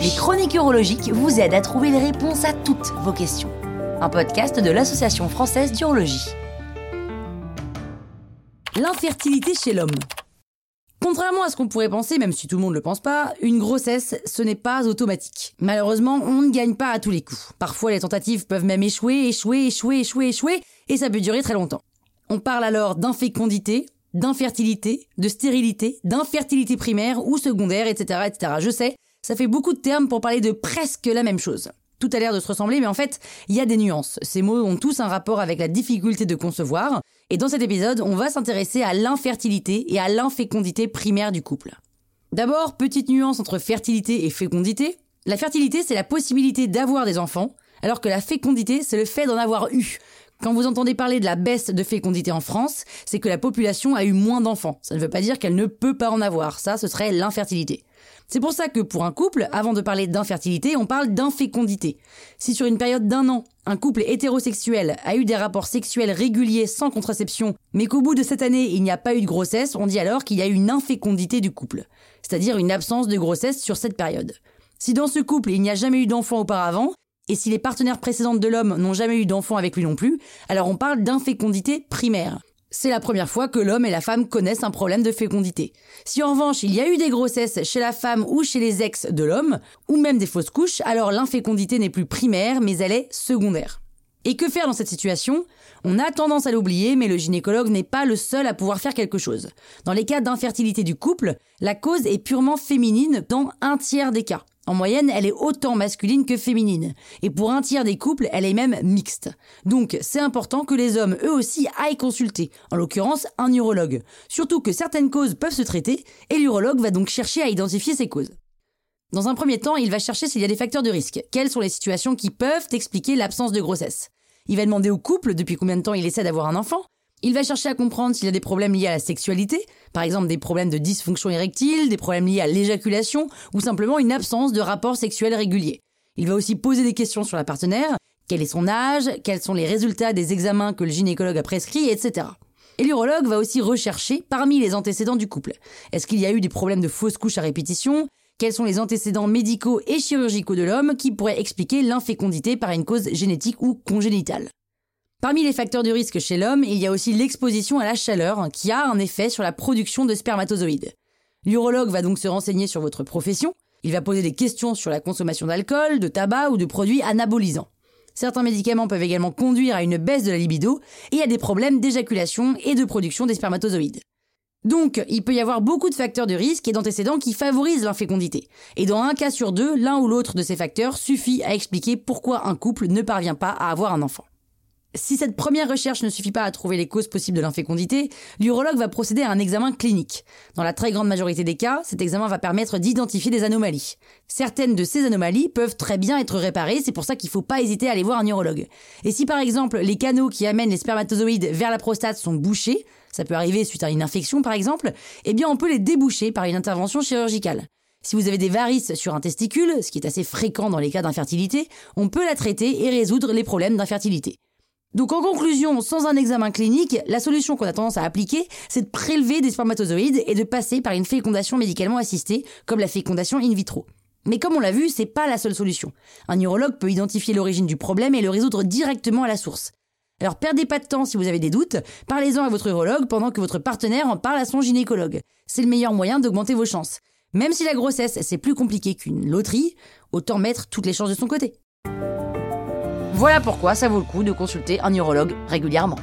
Les chroniques urologiques vous aident à trouver les réponses à toutes vos questions. Un podcast de l'Association française d'urologie. L'infertilité chez l'homme. Contrairement à ce qu'on pourrait penser, même si tout le monde ne le pense pas, une grossesse, ce n'est pas automatique. Malheureusement, on ne gagne pas à tous les coups. Parfois, les tentatives peuvent même échouer, échouer, échouer, échouer, échouer, et ça peut durer très longtemps. On parle alors d'infécondité, d'infertilité, de stérilité, d'infertilité primaire ou secondaire, etc., etc. Je sais, ça fait beaucoup de termes pour parler de presque la même chose. Tout a l'air de se ressembler, mais en fait, il y a des nuances. Ces mots ont tous un rapport avec la difficulté de concevoir, et dans cet épisode, on va s'intéresser à l'infertilité et à l'infécondité primaire du couple. D'abord, petite nuance entre fertilité et fécondité. La fertilité, c'est la possibilité d'avoir des enfants, alors que la fécondité, c'est le fait d'en avoir eu. Quand vous entendez parler de la baisse de fécondité en France, c'est que la population a eu moins d'enfants. Ça ne veut pas dire qu'elle ne peut pas en avoir. Ça, ce serait l'infertilité. C'est pour ça que pour un couple, avant de parler d'infertilité, on parle d'infécondité. Si sur une période d'un an, un couple hétérosexuel a eu des rapports sexuels réguliers sans contraception, mais qu'au bout de cette année, il n'y a pas eu de grossesse, on dit alors qu'il y a une infécondité du couple, c'est-à-dire une absence de grossesse sur cette période. Si dans ce couple, il n'y a jamais eu d'enfant auparavant, et si les partenaires précédentes de l'homme n'ont jamais eu d'enfant avec lui non plus, alors on parle d'infécondité primaire. C'est la première fois que l'homme et la femme connaissent un problème de fécondité. Si en revanche il y a eu des grossesses chez la femme ou chez les ex de l'homme, ou même des fausses couches, alors l'infécondité n'est plus primaire mais elle est secondaire. Et que faire dans cette situation? On a tendance à l'oublier, mais le gynécologue n'est pas le seul à pouvoir faire quelque chose. Dans les cas d'infertilité du couple, la cause est purement féminine dans un tiers des cas. En moyenne, elle est autant masculine que féminine. Et pour un tiers des couples, elle est même mixte. Donc, c'est important que les hommes, eux aussi, aillent consulter. En l'occurrence, un urologue. Surtout que certaines causes peuvent se traiter, et l'urologue va donc chercher à identifier ces causes. Dans un premier temps, il va chercher s'il y a des facteurs de risque. Quelles sont les situations qui peuvent expliquer l'absence de grossesse? Il va demander au couple depuis combien de temps il essaie d'avoir un enfant, il va chercher à comprendre s'il y a des problèmes liés à la sexualité, par exemple des problèmes de dysfonction érectile, des problèmes liés à l'éjaculation ou simplement une absence de rapport sexuel régulier. Il va aussi poser des questions sur la partenaire, quel est son âge, quels sont les résultats des examens que le gynécologue a prescrits, etc. Et l'urologue va aussi rechercher parmi les antécédents du couple. Est-ce qu'il y a eu des problèmes de fausse couche à répétition? Quels sont les antécédents médicaux et chirurgicaux de l'homme qui pourraient expliquer l'infécondité par une cause génétique ou congénitale? Parmi les facteurs de risque chez l'homme, il y a aussi l'exposition à la chaleur qui a un effet sur la production de spermatozoïdes. L'urologue va donc se renseigner sur votre profession, il va poser des questions sur la consommation d'alcool, de tabac ou de produits anabolisants. Certains médicaments peuvent également conduire à une baisse de la libido et à des problèmes d'éjaculation et de production des spermatozoïdes. Donc, il peut y avoir beaucoup de facteurs de risque et d'antécédents qui favorisent l'infécondité. Et dans un cas sur deux, l'un ou l'autre de ces facteurs suffit à expliquer pourquoi un couple ne parvient pas à avoir un enfant. Si cette première recherche ne suffit pas à trouver les causes possibles de l'infécondité, l'urologue va procéder à un examen clinique. Dans la très grande majorité des cas, cet examen va permettre d'identifier des anomalies. Certaines de ces anomalies peuvent très bien être réparées, c'est pour ça qu'il ne faut pas hésiter à aller voir un urologue. Et si par exemple les canaux qui amènent les spermatozoïdes vers la prostate sont bouchés, ça peut arriver suite à une infection par exemple, eh bien on peut les déboucher par une intervention chirurgicale. Si vous avez des varices sur un testicule, ce qui est assez fréquent dans les cas d'infertilité, on peut la traiter et résoudre les problèmes d'infertilité. Donc en conclusion, sans un examen clinique, la solution qu'on a tendance à appliquer, c'est de prélever des spermatozoïdes et de passer par une fécondation médicalement assistée, comme la fécondation in vitro. Mais comme on l'a vu, c'est pas la seule solution. Un urologue peut identifier l'origine du problème et le résoudre directement à la source. Alors perdez pas de temps si vous avez des doutes, parlez-en à votre urologue pendant que votre partenaire en parle à son gynécologue. C'est le meilleur moyen d'augmenter vos chances. Même si la grossesse c'est plus compliqué qu'une loterie, autant mettre toutes les chances de son côté. Voilà pourquoi ça vaut le coup de consulter un urologue régulièrement.